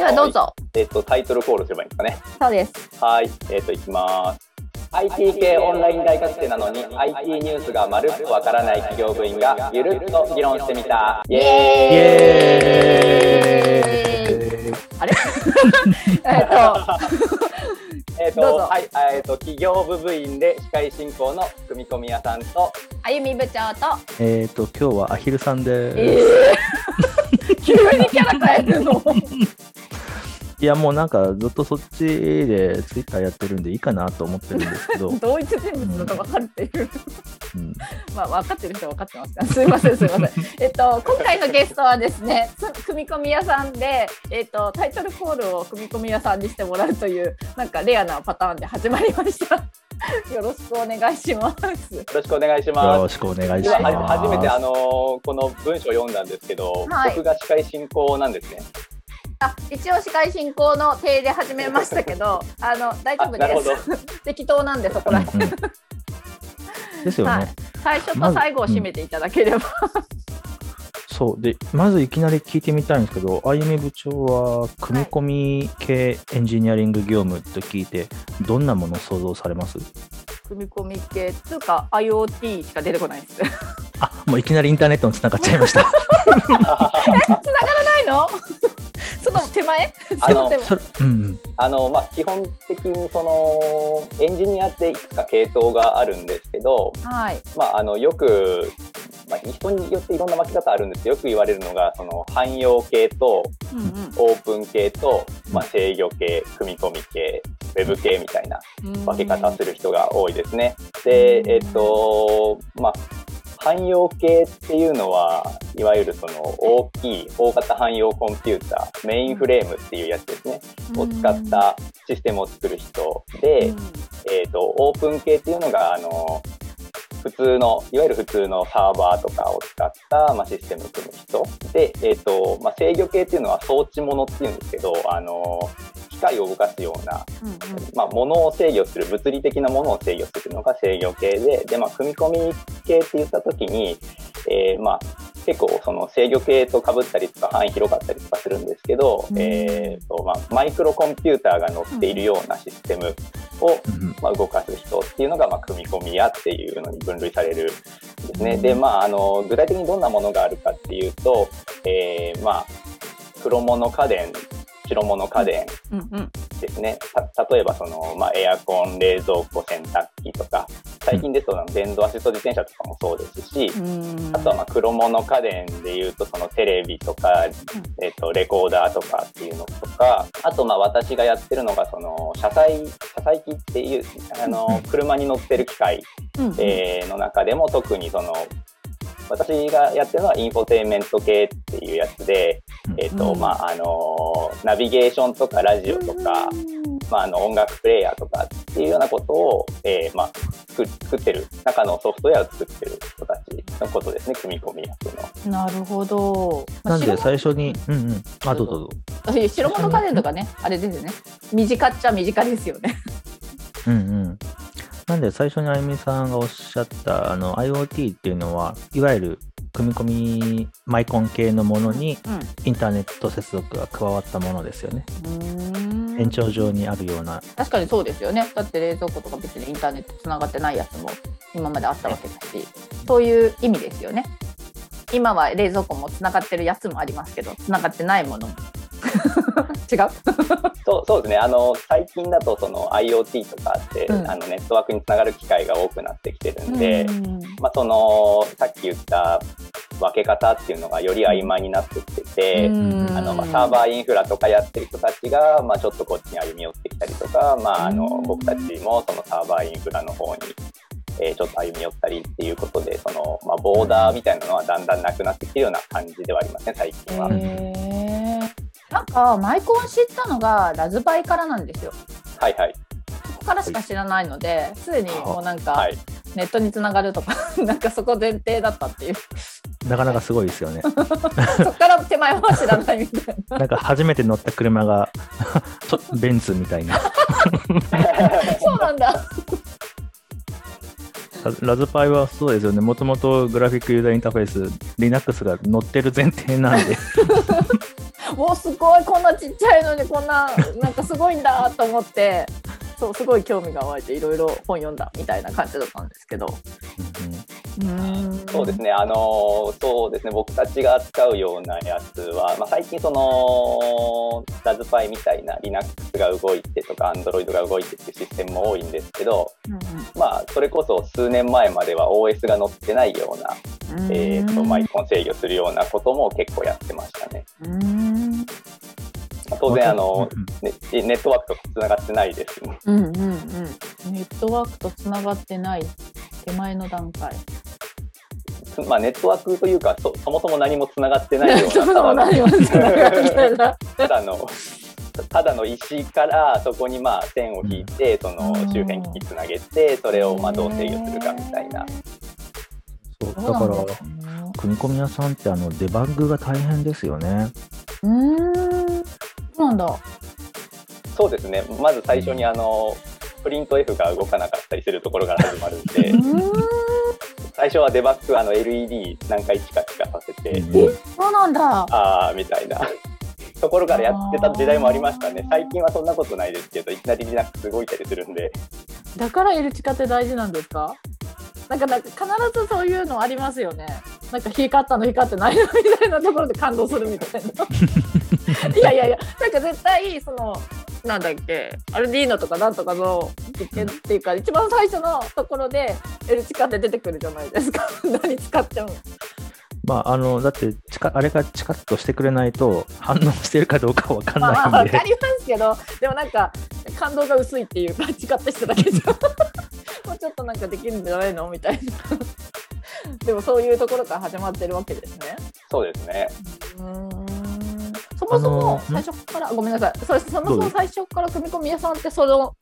ではどうぞ。えっ、と、タイトルコールすればいいんですかね。そうです。はい。えっ、と、いきます。IT 系オンライン大学生なのに IT ニュースがまるっとわからない企業部員がゆるっと議論してみた。イイエエーイあれ？えっと、えっ、と、どうぞはい。えっ、と、企業部部員で司会進行の組み込み屋さんと、あゆみ部長と、えっ、と、今日はアヒルさんでえー、急にキャラ変えるの。いや、もうなんかずっとそっちでツイッターやってるんでいいかなと思ってるんですけど、同一人物だと分かっている。うん、まあ、分かってる人は分かってますから。すいません、すいません。えっと、今回のゲストはですね、つ組み込み屋さんで、えっと、タイトルコールを組み込み屋さんにしてもらうという、なんかレアなパターンで始まりました。よろしくお願いします。よろしくお願いしよます。ろしくお願いし今ます。は初めてあのーこの文章を読んだんですけど、はい僕が司会進行なんですね。あ、一応司会進行の体で始めましたけど、あの大丈夫です。適当なんでそこら辺。うんうんですよね、はい最初と最後を締めていただければ。そうでまずいきなり聞いてみたいんですけどあゆみ部長は組み込み系エンジニアリング業務と聞いてどんなものを想像されます？組み込み系っていうか IoT しか出てこないです。あもういきなりインターネットにつながっちゃいました繋がらないの？その手前？あのうんうん。あのまあ、基本的にそのエンジニアっていくつか系統があるんですけど、はい。まあ、あのよく、まあ、人によっていろんな分け方あるんです。けどよく言われるのがその汎用系とうんうん。オープン系と、まあ、制御系組み込み系ウェブ系みたいな分け方する人が多いですね。で、えっとまあ汎用系っていうのはいわゆるその大きい大型汎用コンピューターメインフレームっていうやつですね、を使ったシステムを作る人で、うん。えー、とオープン系っていうのがあの普通のいわゆる普通のサーバーとかを使った、まあ、システムを組む人。で、えーとまあ、制御系っていうのは装置物っていうんですけどあの機械を動かすような、うんうん。まあ、物を制御する物理的なものを制御するのが制御系でで、まあ、組み込み系って言った時に、えーまあ、結構その制御系と被ったりとか範囲広かったりとかするんですけど、うん。えーとまあ、マイクロコンピューターが載っているようなシステムを、うんまあ、動かす人っていうのが、まあ、組み込み屋っていうのに分類されるんですね。で、まあ、あの、具体的にどんなものがあるかっていうと、えーまあ、黒物家電、白物家電うんうん。ですね。た例えば、その、まあ、エアコン、冷蔵庫、洗濯機とか、最近ですと、電動アシスト自転車とかもそうですし、うん。あとはまあ黒物家電でいうとそのテレビとか、えっとレコーダーとかっていうのとかあとまあ私がやってるのがその車載車載機っていうあうんの車に乗ってる機械、うんうん。えーの中でも特にその私がやってるのはインフォテインメント系っていうやつで、えっとうんまああのナビゲーションとかラジオとか、まあ、あの音楽プレイヤーとかっていうようなことを、えーまあ、作作ってる中のソフトウェアを作ってる人たちのことですね組み込み役の。なるほど。まあなんで最初にうんうんあどうぞどうぞ白白物家電とかね、あれですよね。短っちゃ短ですよね。うんうんなんで最初にあゆみさんがおっしゃったあの IoT っていうのはいわゆる組み込みマイコン系のものにインターネット接続が加わったものですよね。うん。延長上にあるような。確かにそうですよね。だって冷蔵庫とか別にインターネットつながってないやつも今まであったわけだし、そういう意味ですよね。今は冷蔵庫もつながってるやつもありますけど、つながってないものも。違う。そうそうですね。あの最近だとその IoT とかって、うん。あのネットワークにつながる機会が多くなってきてるんで、うんまあ、そのさっき言った分け方っていうのがより曖昧になってきてて、うんあのまあ、サーバーインフラとかやってる人たちが、まあ、ちょっとこっちに歩み寄ってきたりとか、まあ、あのうん。僕たちもそのサーバーインフラの方に、えーちょっと歩み寄ったりっていうことでその、まあ、ボーダーみたいなのはだんだんなくなってきてるような感じではありますね最近は。なんかマイコン知ったのがラズパイからなんですよ。はいはいそこからしか知らないので、すでにもうなんかはいネットにつながるとか、なんかそこ前提だったっていう。なかなかすごいですよね。そこから手前は知らないみたいな。なんか初めて乗った車がベンツみたいな。そうなんだ。ララズパイはそうですよね。もともとグラフィックユーザーインターフェース、Linux が乗ってる前提なんで。もうすごいこんなちっちゃいのにこんななんかすごいんだと思ってそうすごい興味が湧いていろいろ本読んだみたいな感じだったんですけど。うん。そうですね、あのそうですね、僕たちが扱うようなやつは、まあ、最近その、ラズパイみたいな Linux が動いてとか Android が動いてっていうシステムも多いんですけど、うんうん、まあ、それこそ数年前までは OS が載ってないような、えーと、マイコン制御するようなことも結構やってましたね。当然あの、ね、ネットワークとつながってないです、うんうんうん。ネットワークとつながってない手前の段階。まあ、ネットワークというかそそもそも何もつながってないような ただのただの石からそこにまあ線を引いて、その周辺機器つなげてそれをまあどう制御するかみたいな。そうだから組み込み屋さんってあのデバッグが大変ですよね。うんそうなんだ。そうですね。まず最初にあの、プリント F が動かなかったりするところから始まるんで。最初はデバッグあの LED 何回近くかさせて、えそうなんだ。ああみたいな。ところからやってた時代もありましたね。最近はそんなことないですけどいきなりリナックス動いたりするんで。だから L 地下って大事なんですか？なんかなんか必ずそういうのありますよね。なんか光ったの光ってないのみたいなところで感動するみたいな。いやいやいやなんか絶対そのなんだっけ？アルディーノとかなんとかの実験っていうか一番最初のところで L チカって出てくるじゃないですか。何使っても。まあ、あのだってチカあれがチカッとしてくれないと反応してるかどうかわかんないんで、まあ、分かりますけどでもなんか感動が薄いっていうかチカッとしただけじゃ もうちょっとなんかできるんじゃないの？みたいな。でもそういうところから始まってるわけですね。そうですね。うんそもそも最初から、ごめんなさい。そそもそも最初から組み込み屋さんってその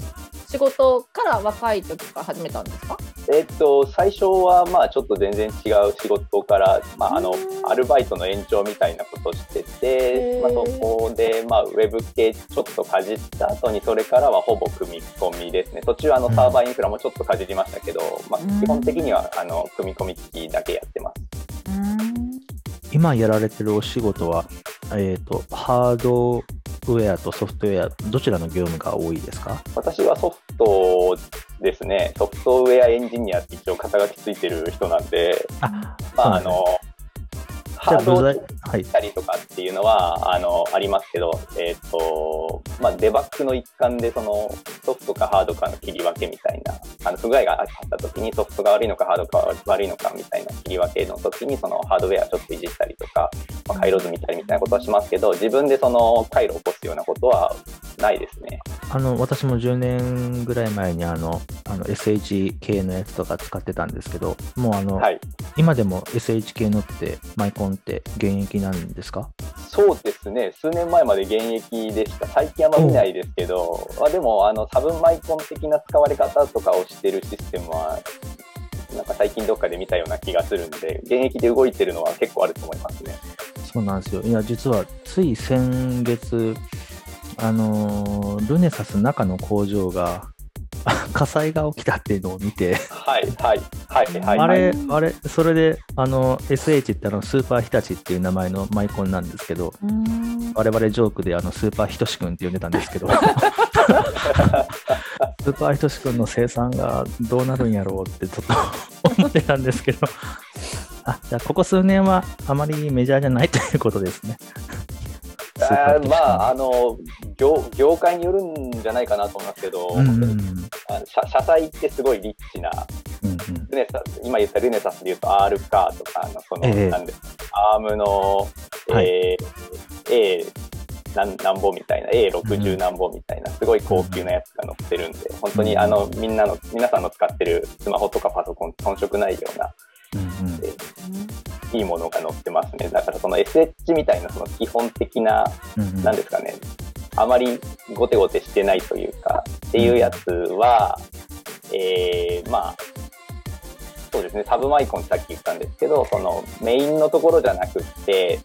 仕事から若い時から始めたんですか？えっと、最初はまあちょっと全然違う仕事から、まあ、あのアルバイトの延長みたいなことをしてて、まあ、そこで、まあ、ウェブ系ちょっとかじった後にそれからはほぼ組み込みですね。途中あのサーバーインフラもちょっとかじりましたけど、まあ、基本的にはあの組み込み機だけやってます。今やられてるお仕事は、えーと、ハードウェアとソフトウェア、どちらの業務が多いですか？私はソフトですね、ソフトウェアエンジニアって一応肩書きついてる人なんで、あまあ、あの、ハードをしたりとかっていうのは、はい、あのありますけど、えーとまあ、デバッグの一環でそのソフトかハードかの切り分けみたいなあの不具合があった時にソフトが悪いのかハードが悪いのかみたいな切り分けの時にそのハードウェアちょっといじったりとか、まあ、回路図見たりみたいなことはしますけど自分でその回路を起こすようなことはないですね。あの私も10年ぐらい前にあのあの SH 系のやつとか使ってたんですけどもうあの、はい、今でも SH 系のってマイコンって現役なんですか？そうですね、数年前まで現役でした、最近あんま見ないですけど、あでもあのサブマイコン的な使われ方とかをしてるシステムは、なんか最近どっかで見たような気がするんで、現役で動いてるのは結構あると思いますね。そうなんですよ。いや、実はつい先月、あのルネサス中の工場が 火災が起きたっていうのを見て。はいはいはいはい、あれ、あれ、それで、あの、SH ってあの、スーパー日立っていう名前のマイコンなんですけど、我々ジョークであの、スーパーひとしくんって呼んでたんですけど、スーパーひとしくんの生産がどうなるんやろうってちょっと思ってたんですけど、あ、じゃあここ数年はあまりメジャーじゃないということですね。あまあ、あの業、業界によるんじゃないかなと思いますけど、うんうん、社社債ってすごいリッチな、うんうん、ルネサ今言ったルネサスで言うと R カーとかの、その、えー、なんでアームの、はい、えー、A 何何本みたいな A60 何本みたいなすごい高級なやつが載ってるんで、本当にあのみんなの皆さんの使ってるスマホとかパソコン遜色ないような、うんうんいいものが載ってますね。だからその SH みたいなその基本的な、うんなんですかね、あまりゴテゴテしてないというか、っていうやつは、えー、まあ、そうですね、サブマイコンさっき言ったんですけど、そのメインのところじゃなくって、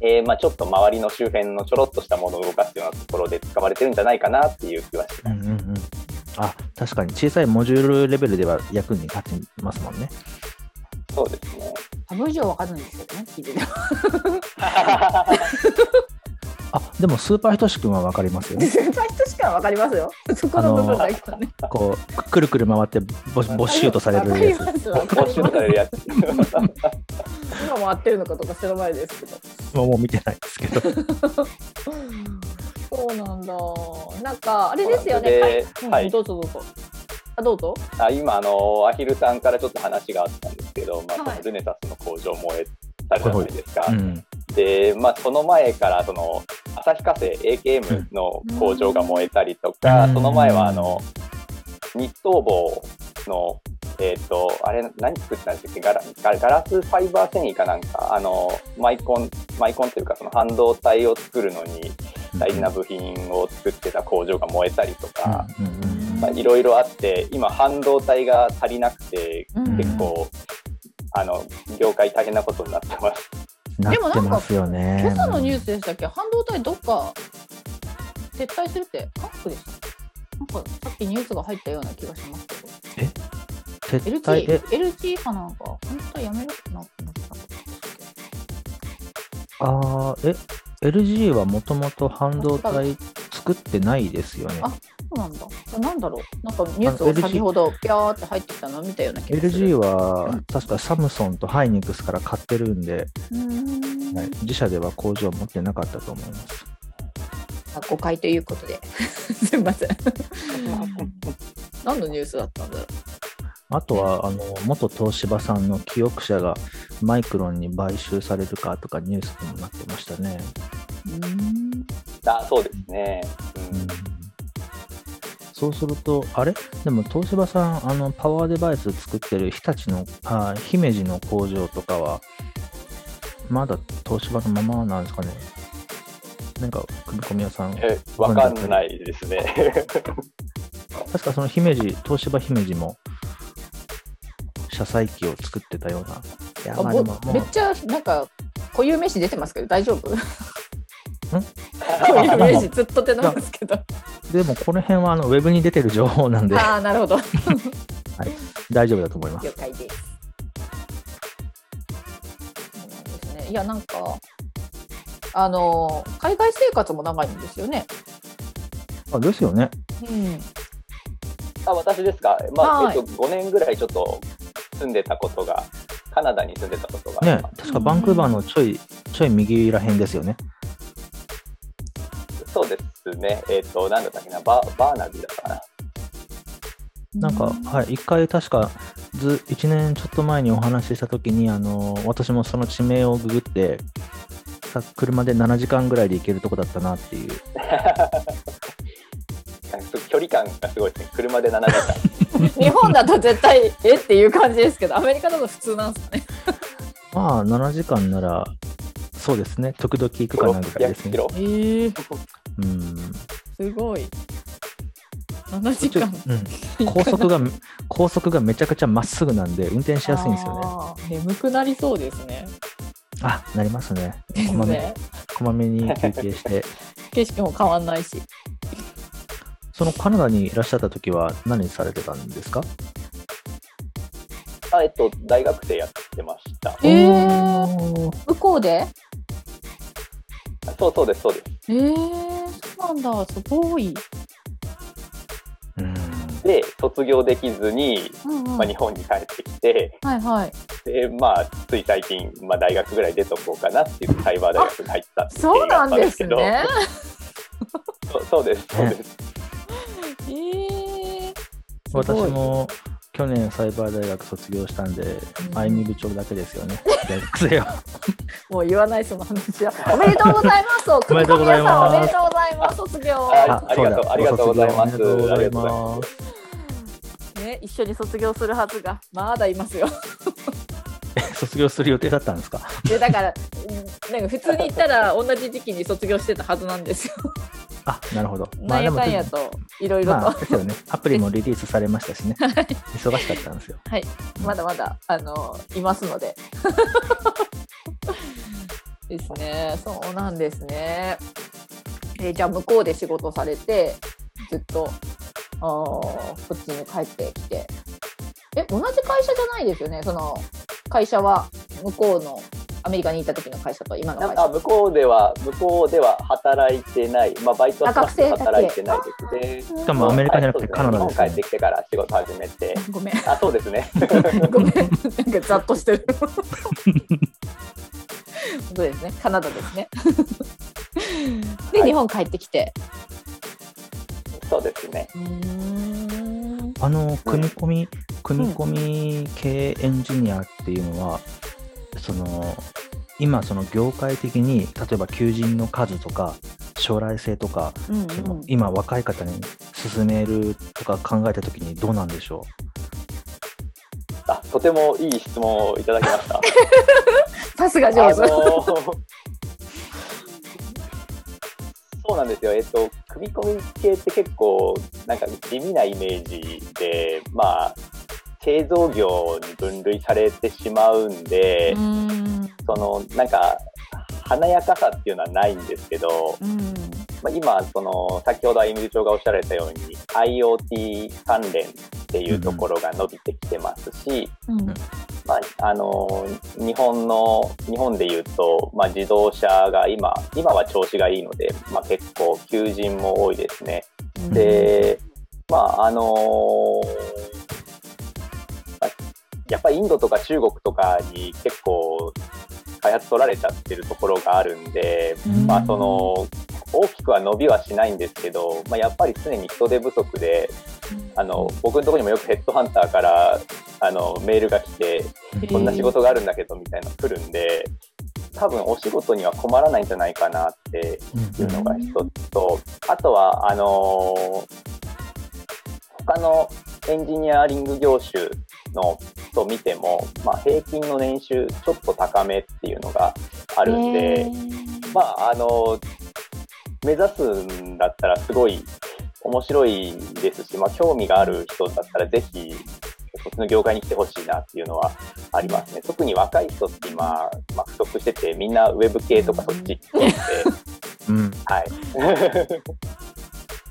えー、まあちょっと周りの周辺のちょろっとしたものを動かすようなところで使われてるんじゃないかなっていう気はします。うんうんうん、あ確かに。小さいモジュールレベルでは役に立ちますもんね。そうですね。半分以上わかんないんですけどね、聞いてて。あでもスーパーひとしくんは分かりますよ。先輩としかわかりますよ。そこの部分だけはね。こうくるくる回ってボボッシュートされるやつ。わかりますわか募集りますされるやつ。今も合ってるのかとか知らないですけど。もう見てないですけど。そうなんだ。なんかあれですよね。ではい、うんはいどうぞどうぞ。あどうぞ。あ今あのアヒルさんからちょっと話があったんですけど、まあ、はい。そのルネサスの工場燃えたじゃないですか。うん、で、まあ、その前からその旭化成 AKM の工場が燃えたりとか、うん。その前はあの日東棒のえっ、とあれ何作ってたんでしたっけ？ガラガガラスファイバー繊維かなんかあのマイコンマイコンというかその半導体を作るのに大事な部品を作ってた工場が燃えたりとか、うんうんうんまあ、いろいろあって今半導体が足りなくてうん結構、あの業界大変なことになってます。なってますよね。今朝のニュースでしたっけ？半導体どっか撤退するって韓国でしたなんかさっきニュースが入ったような気がしますけど。撤退？え？LG, LG かなんか本当はやめるってなってなかったっあーえ？LG はもともと半導体作ってないですよね。あそうなんだ。なんだろう。なんかニュースを先ほどピャーって入ってきたのを見たような気がする。LG うはん確かサムソンとハイニックスから買ってるんで、うーんはい自社では工場を持ってなかったと思います。あ誤解ということで。すみません。何のニュースだったんだろあとは、あの、元東芝さんの記憶者がマイクロンに買収されるかとかニュースにもなってましたね。う。ん。あそうですね、うんそうすると、あれ？でも東芝さん、あの、パワーデバイス作ってる日立の、あ姫路の工場とかは、まだ東芝のままなんですかね？なんか、組み込み屋さん。えわかんないですね。確かその姫路、東芝姫路も、車載機を作ってたような。いや、あまあでもめっ、ちゃなんか固有名詞出てますけど大丈夫？固有名詞ずっと出てますけど。でもこの辺はあのウェブに出てる情報なんでああなるほど。大丈夫だと思います。了解です。そうなんですね。いやなんかあの海外生活も長いんですよね。あですよね。うん。あ私ですか、まあはいえっと、5年ぐらいちょっと住んでたことが、カナダに住んでたことがあねります。確かバンクーバーのちょい、ちょい右らへんですよね。ね、えっ、と、なんだったっけな、ババーナビーだったかな？なんか、はい、一回確かず1年ちょっと前にお話ししたときに、あの私もその地名をググって、さ車で7時間ぐらいで行けるとこだったなっていう。距離感がすごいですね、車で7時間。日本だと絶対え？っていう感じですけどアメリカだと普通なんですかね？まあ、7時間なら、そうですね、時々行くかなぐらいです600キね。ロ。ええうん。すごい。7時間。うん、高速が、高速がめちゃくちゃまっすぐなんで、運転しやすいんですよね。眠くなりそうですね。あ、なりますね。こまめね。こまめに休憩して。景色も変わんないし。そのカナダにいらっしゃった時は何されてたんですか？あえっと、大学生やってました。えー向こうで？そうそうです、そうです。えー、そうなんだ。すごい。うんで、卒業できずに、うんうんまあ、日本に帰ってきて、はいはい。で、まあ、つい最近、まあ、大学ぐらい出とこうかなっていうサイバー大学に入ったそうなんですね。そうそうです、そうです。えー、私も去年サイバー大学卒業したんで、あいみ部長だけですよね、大学生は。もう言わないその話は。おめでとうございます。おめでとうございますおめでとうございます。卒業。あありがとうありがとうございますありがとうございま。ますね、一緒に卒業するはずがまだいますよ。卒業する予定だったんですか？でだから、うんなんか普通に言ったら同じ時期に卒業してたはずなんですよ。あ、なるほど。なんやかんやでといろいろと、まあ、ですよね。アプリもリリースされましたしね。忙しかったんですよ。はい、まだまだあのいますので。ですね、そうなんですね。えーじゃあ向こうで仕事されてずっとあーこっちに帰ってきて。え同じ会社じゃないですよね？その会社は向こうのアメリカにいた時の会社と今の会社。あ向こうでは向こうでは働いてない、まあ、バイトはし働いてないですね。しかもアメリカじゃなくてカナダです、ね、日本帰ってきてから仕事始めて。ごめん。あそうですね。ごめん。なんかざっとしてる。本当ですね。カナダですね。で、はい、日本帰ってきて。そうですね。あの組み込み、組み込み系エンジニアっていうのは、その今その業界的に例えば求人の数とか将来性とか、うんうん、その今若い方に進めるとか考えた時にどうなんでしょう？あとてもいい質問をいただきました。さすが上手。そうなんですよ。えっと、組み込み系って結構、なんか地味なイメージで、まあ、製造業に分類されてしまうんで、うん。その、なんか、華やかさっていうのはないんですけど、うん、まあ、今、その、先ほどあゆみ部長がおっしゃられたように、IoT 関連っていうところが伸びてきてますし、うん、まあ、あの日本の日本でいうと、まあ、自動車が今今は調子がいいので、まあ、結構求人も多いですね。でまああのやっぱりインドとか中国とかに結構開発取られちゃってるところがあるんで、まあ、その大きくは伸びはしないんですけど、まあ、やっぱり常に人手不足であの僕のところにもよくヘッドハンターからあのメールが来てこんな仕事があるんだけどみたいなの来るんで多分お仕事には困らないんじゃないかなっていうのが一つとあとはあの他のエンジニアリング業種のと見ても、まあ、平均の年収ちょっと高めっていうのがあるんで、まああの目指すんだったらすごい面白いですし、まあ、興味がある人だったらぜひそっちの業界に来てほしいなっていうのはありますね。特に若い人って今、まあ、不足しててみんなウェブ系とかそっち行って、うん、はい。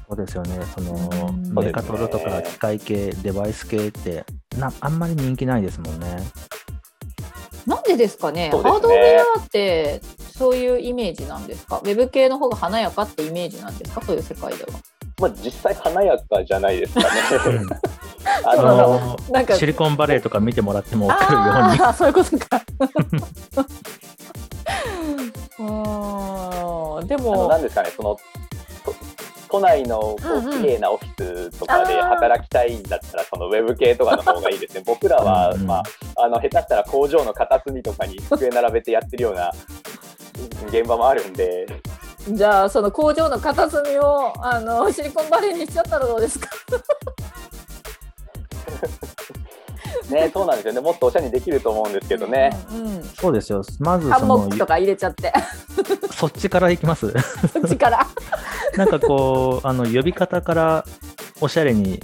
そうですよね、その、メカトロとか機械系、デバイス系ってな、あんまり人気ないですもんね。なんでですかね、ねハードウェアってそういうイメージなんですか、ウェブ系の方が華やかってイメージなんですか、そういう世界では。まあ、実際華やかじゃないですかね。あのなんかシリコンバレーとか見てもらっても分かるように。あそういうことか。あでも。なんですかね、その都内のこう綺麗なオフィスとかで働きたいんだったら、そのウェブ系とかの方がいいですね。僕らは、まあ、あの下手したら工場の片隅とかに机並べてやってるような現場もあるんで。じゃあその工場の片隅をあのシリコンバレーにしちゃったらどうですか？ね、そうなんですよね。もっとおしゃれにできると思うんですけどね。うんうん、そうですよ。まずハンモックとか入れちゃって。そっちからいきます。そっちから。なんかこうあの呼び方からおしゃれに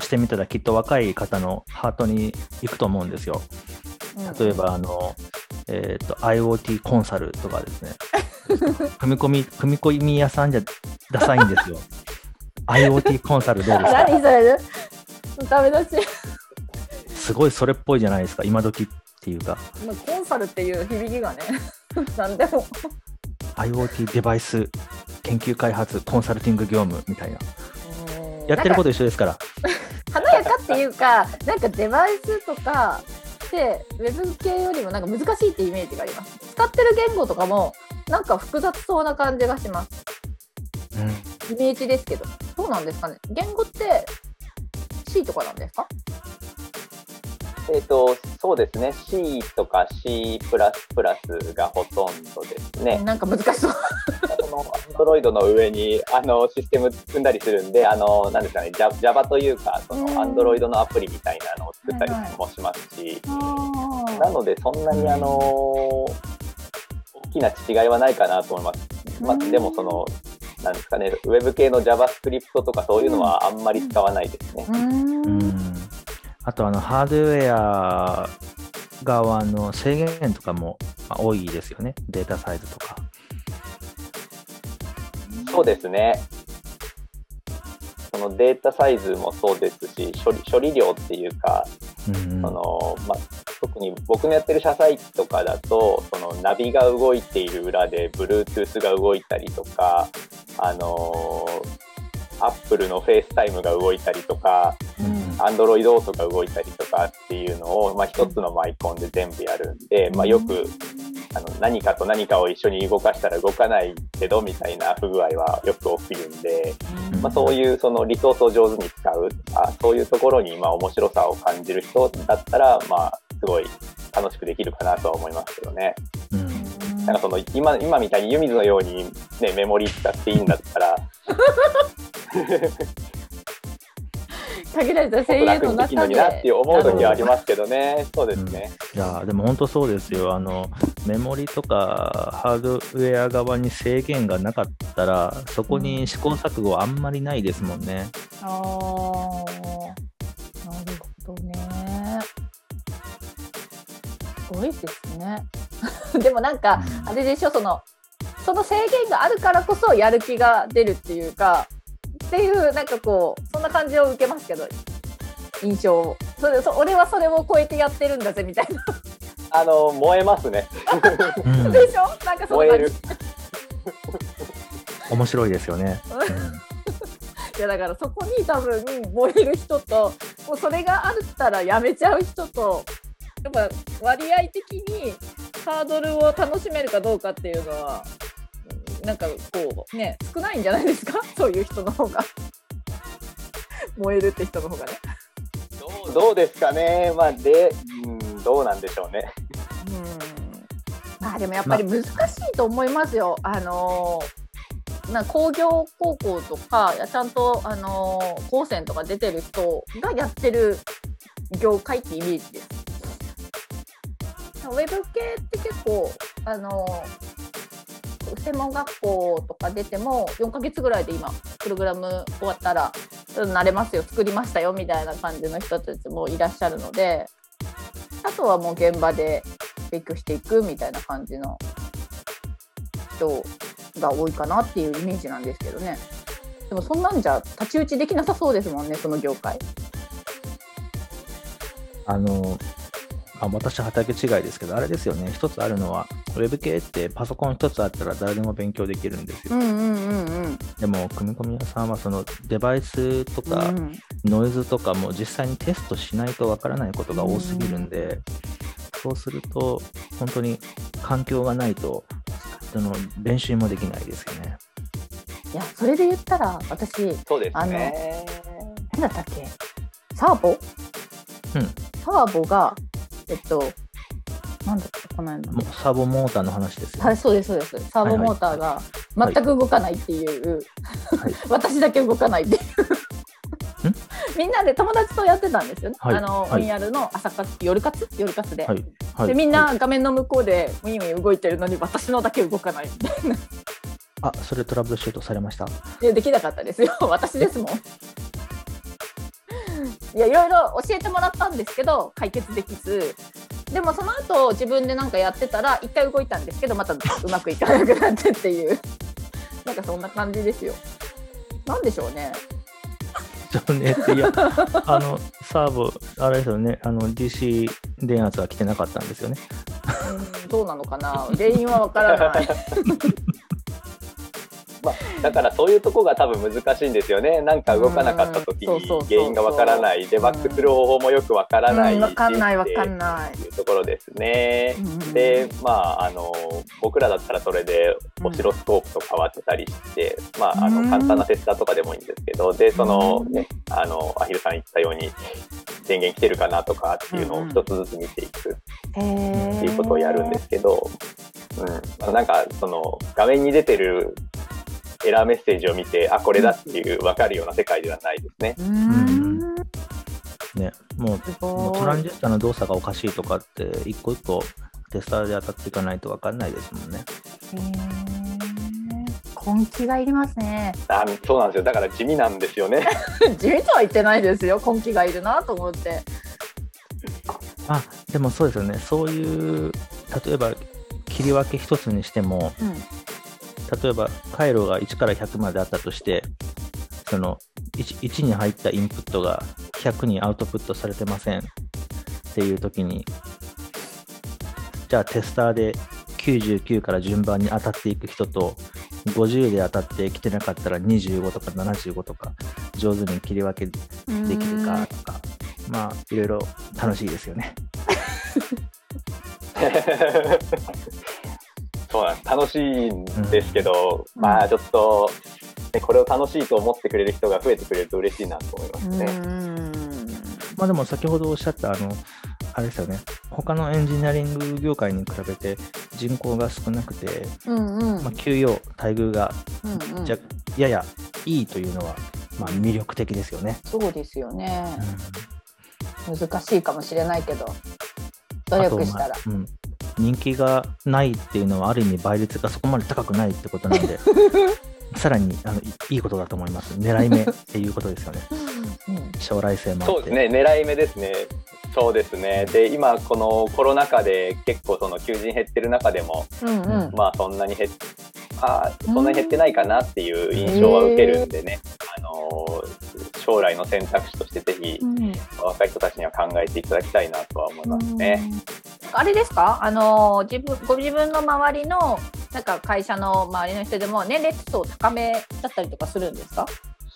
してみたらきっと若い方のハートに行くと思うんですよ。例えばあの、えーと、IoT コンサルとかですね。組み込み組み込み屋さんじゃダサいんですよ。IoT コンサルどうですか？何それ？ダメ出し。すごいそれっぽいじゃないですか、今時っていうか。まあ、コンサルっていう響きがね、なんでも。IoT デバイス研究開発コンサルティング業務みたいな。やってること一緒ですから。華やかっていうか、なんかデバイスとかでウェブ系よりもなんか難しいってイメージがあります。使ってる言語とかもなんか複雑そうな感じがします。うん、イメージですけど、どうなんですかね。言語って C とかなんですか？えっ、ー、と、そうですね。C とか C++ がほとんどですね。なんか難しそう。その Android の上にあのシステム組んだりするんで、あの、なんですかね、Java というか、その Android のアプリみたいなのを作ったりもしますし、なので、そんなにあの、大きな違いはないかなと思います。まあ、でも、その、なんですかね、ウェブ系の JavaScript とかそういうのはあんまり使わないですね。うんあとあのハードウェア側の制限とかも多いですよね、データサイズとか。そうですね。そのデータサイズもそうですし、処理処理量っていうか、うんうん、そのま特に僕のやってる車載機とかだとそのナビが動いている裏で Bluetooth が動いたりとかあのアップルのフェイスタイムが動いたりとか、アンドロイドオートが動いたりとかっていうのを、まあ、一つのマイコンで全部やるんで、まあ、よくあの何かと何かを一緒に動かしたら動かないけどみたいな不具合はよく起きるんで、まあ、そういうそのリソースを上手に使うあそういうところにまあ面白さを感じる人だったら、まあ、すごい楽しくできるかなとは思いますけどね。うん。なんかその今今みたいに湯水のように、ね、メモリ使っていいんだったら 限られた声優の中で。なって思う時はありますけどね、そうですね。うん、いやでも本当そうですよあの、メモリとかハードウェア側に制限がなかったら、そこに試行錯誤はあんまりないですもんね。うん、ああ、なるほどね。すごいですね。でもなんか、あれでしょ、その、その制限があるからこそやる気が出るっていうか、っていうなんかこうそんな感じを受けますけど印象それそ俺はそれを超えてやってるんだぜみたいな。あの燃えますね。でしょ？なんかそ燃える。面白いですよね、うん、いやだからそこに多分燃える人ともうそれがあったらやめちゃう人とやっぱ割合的にハードルを楽しめるかどうかっていうのはなんかこうね少ないんじゃないですか？そういう人の方が。燃えるって人の方がね。どうどうですかね？まあで、うん、どうなんでしょうね。うん。まあでもやっぱり難しいと思いますよ、まあのな工業高校とかちゃんと、あの高専とか出てる人がやってる業界ってイメージです。ウェブ系って結構、あの専門学校とか出ても4ヶ月ぐらいで今プログラム終わったら慣れますよ作りましたよみたいな感じの人たちもいらっしゃるのであとはもう現場で勉強していくみたいな感じの人が多いかなっていうイメージなんですけどねでもそんなんじゃ太刀打ちできなさそうですもんねその業界。あのあ私は畑違いですけど、あれですよね、一つあるのは、ウェブ系ってパソコン一つあったら誰でも勉強できるんですよ。でも、組み込み屋さんはそのデバイスとか、ノイズとかも実際にテストしないとわからないことが多すぎるんで、そうすると、本当に環境がないと、その練習もできないですよね。いや、それで言ったら、私、そうですね、あの、何だったっけ？サーボ？うん。サーボがえっと、なんだっけ、この間。サーボモーターの話ですよ、ね、はい、そうです、そうです。サーボモーターが全く動かないっていう、はい、私だけ動かないっていうみんなで友達とやってたんですよね。はい、あの、はい、やるの朝活、夜活？夜活で、はいはい、で。みんな画面の向こうでウィンウィン動いてるのに私のだけ動かないみたいな。あ、それトラブルシュートされました？いや、できなかったですよ。私ですもん。いやいろいろ教えてもらったんですけど解決できずでもその後自分で何かやってたら一回動いたんですけどまたうまくいかなくなってっていう なんかそんな感じですよ。なんでしょうね。ねいや あのサーボあれですよねあの DC 電圧は来てなかったんですよね。うんどうなのかな原因はわからない。まあ、だからそういうとこが多分難しいんですよね。なんか動かなかった時に原因がわからない、デバッグする方法もよくわからない、わ、かんないわかんない。いうところですね。で、まああの僕らだったらそれでオシロスコープと変わってたりして、まああの簡単なテスターとかでもいいんですけど、でそのねあのアヒルさん言ったように電源来てるかなとかっていうのを一つずつ見ていくっていうことをやるんですけど、うん、なんかその画面に出てるエラーメッセージを見て、あ、これだっていう分かるような世界ではないですね。うんね、もうもうトランジスタの動作がおかしいとかって一個一個テスターで当たっていかないと分かんないですもんね。根気がいりますね。あそうなんですよ。だから地味なんですよね。地味とは言ってないですよ。根気がいるなと思って。あでもそうですよね。そういう例えば切り分け一つにしても、うん、例えば回路が1から100まであったとして、その 1, 1に入ったインプットが100にアウトプットされてませんっていう時に、じゃあテスターで99から順番に当たっていく人と、50で当たってきてなかったら25とか75とか、上手に切り分けできるかとか、まあ、いろいろ楽しいですよね。そうなん楽しいんですけど、うん、まあちょっと、ね、これを楽しいと思ってくれる人が増えてくれると嬉しいなと思いますね。まあでも先ほどおっしゃったあのあれですよね。他のエンジニアリング業界に比べて人口が少なくて、うんうん、まあ、給与待遇が、うんうん、ややいいというのは、まあ、魅力的ですよね。そうですよね、うん、難しいかもしれないけど努力したら、まあ、うん、人気がないっていうのはある意味倍率がそこまで高くないってことなんで さらにあのいいことだと思います。狙い目っていうことですよね。将来性もそうですね、狙い目ですね。そうですね。で、今、このコロナ禍で結構その求人減ってる中でも、うんうん、まあそんなに減っあそんなに減ってないかなっていう印象は受けるんでね、あの将来の選択肢としてぜひ、うん、若い人たちには考えていただきたいなとは思いますね。あれですか？あの自分ご自分の周りのなんか会社の周りの人でも年齢層高めだったりとかするんですか？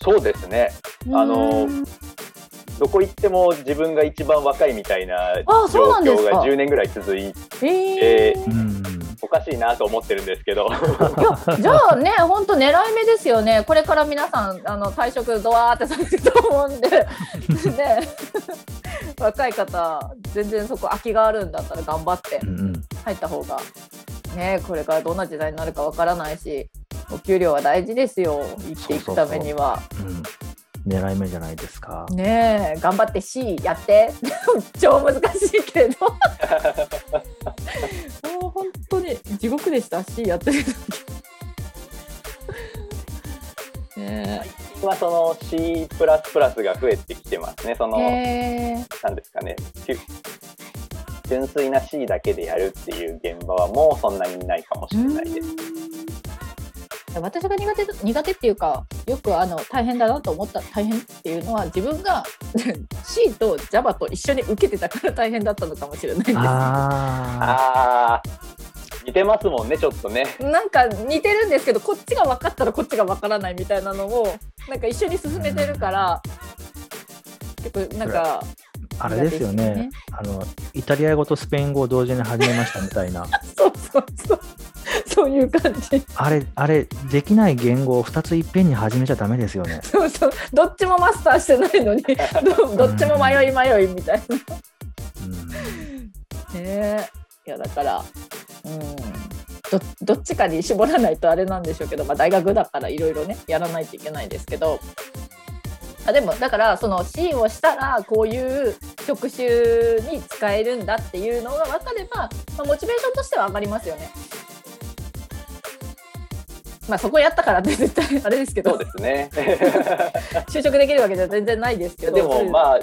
そうですね。あのどこ行っても自分が一番若いみたいな状況が10年ぐらい続いて、おかしいなと思ってるんですけど。いやじゃあね本当狙い目ですよね。これから皆さんあの退職ドワーってされると思うんで。で若い方全然そこ空きがあるんだったら頑張って。入った方が、ねこれからどんな時代になるかわからないしお給料は大事ですよ。生きていくためには。そうそうそう。うん狙い目じゃないですか。ねえ、頑張って C やって。超難しいけど。もう本当に地獄でした C やってる時。ねはその C プラスプラスが増えてきてますね。そのなんですかね。純粋な C だけでやるっていう現場はもうそんなにないかもしれないです。私が苦手苦手っていうかよくあの大変だなと思った大変っていうのは自分が C と Java と一緒に受けてたから大変だったのかもしれないんです。あ似てますもんねちょっとね。なんか似てるんですけどこっちが分かったらこっちが分からないみたいなのをなんか一緒に進めてるから結構なんか。あれですよねあのイタリア語とスペイン語を同時に始めましたみたいな そうそうそうそういう感じ。あれ、あれ、できない言語を2ついっぺんに始めちゃだめですよね。そうそう、どっちもマスターしてないのに、どどっちも迷い迷いみたいな。うん、ねいや、だから、うんど、どっちかに絞らないとあれなんでしょうけど、まあ、大学だからいろいろね、やらないといけないですけど、あでもだからその C をしたらこういう職種に使えるんだっていうのが分かれば、まあ、モチベーションとしては上がりますよね。まあ、そこやったからって絶対あれですけど。そうですね。就職できるわけじゃ全然ないですけど。でもまあ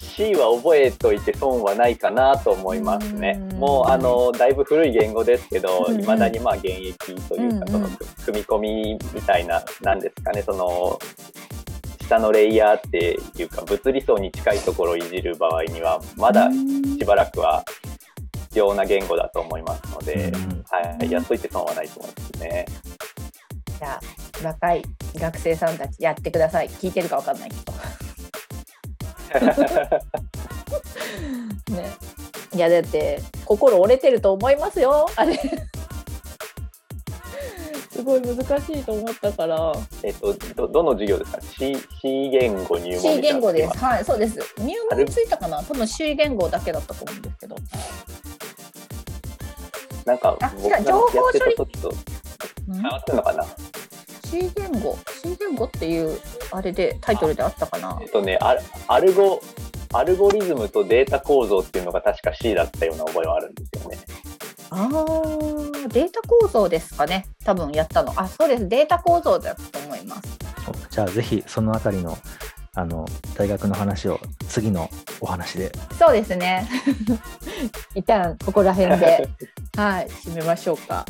C は覚えといて損はないかなと思いますね。もうあのだいぶ古い言語ですけど、いまだにまあ現役というか、その組み込みみたいな、なんですかね、その下のレイヤーっていうか物理層に近いところをいじる場合にはまだしばらくは必要な言語だと思いますので、はい、やっといて損はないと思いますね。じゃあ若い学生さんたちやってください聞いてるかわかんないけど。ね、いやだって心折れてると思いますよあれすごい難しいと思ったから。えっと、ど、どの授業ですか ?C、C 言語入門 C 言語です。はい、そうです。入門ついたかな？多分 C 言語だけだったと思うんですけど。なんか僕がやってた時と。変わってるのかな？C 言語。C 言語っていうあれでタイトルであったかな？えっとねアアルゴアルゴリズムとデータ構造っていうのが確か C だったような覚えはあるんですよね。ああデータ構造ですかね。多分やったの。あそうです。データ構造だと思います。じゃあぜひそのあたりのあの大学の話を次のお話でそうですね 一旦ここら辺ではい締めましょうか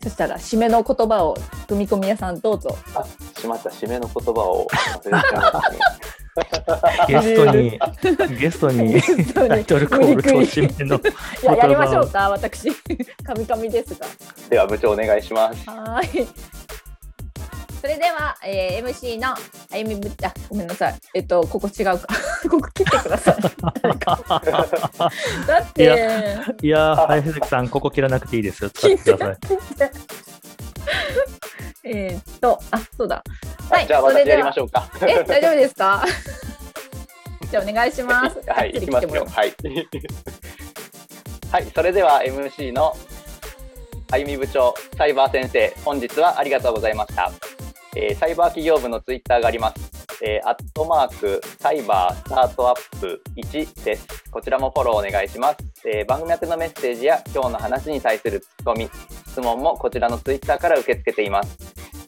そしたら締めの言葉を組み込み屋さんどうぞあしまった締めの言葉を忘れちゃいましたねゲストに、ゲストにタイトルコールと締めの。いや、やりましょうか、私。カミカミですが。では部長お願いします。はい。それでは、えー、MC のあゆみぶあごめんなさい。えっとここ違うか。ここ切ってください。だって。いやいや林崎さんここ切らなくていいですよ。使ってください。えっとあそうだ。はいじゃあ私やりましょうか。え大丈夫ですか？じゃあお願いします。はい行きますよ。はい。はいそれでは MC のあゆみ部長サイバー先生本日はありがとうございましたえー、サイバー企業部のツイッターがあります。えー、アットマーク、サイバースタートアップ1です。こちらもフォローお願いします。えー、番組宛てのメッセージや今日の話に対するツッコミ、質問もこちらのツイッターから受け付けています。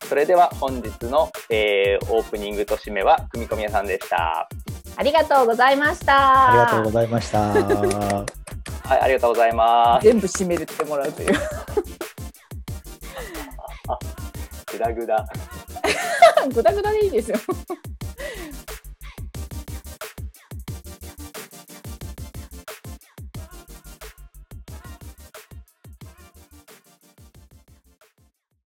それでは本日の、えー、オープニングと締めは組み込み屋さんでした。ありがとうございました。ありがとうございました。はい、ありがとうございます。全部締めるってもらうという。グダグダ。グダグダでいいですよ。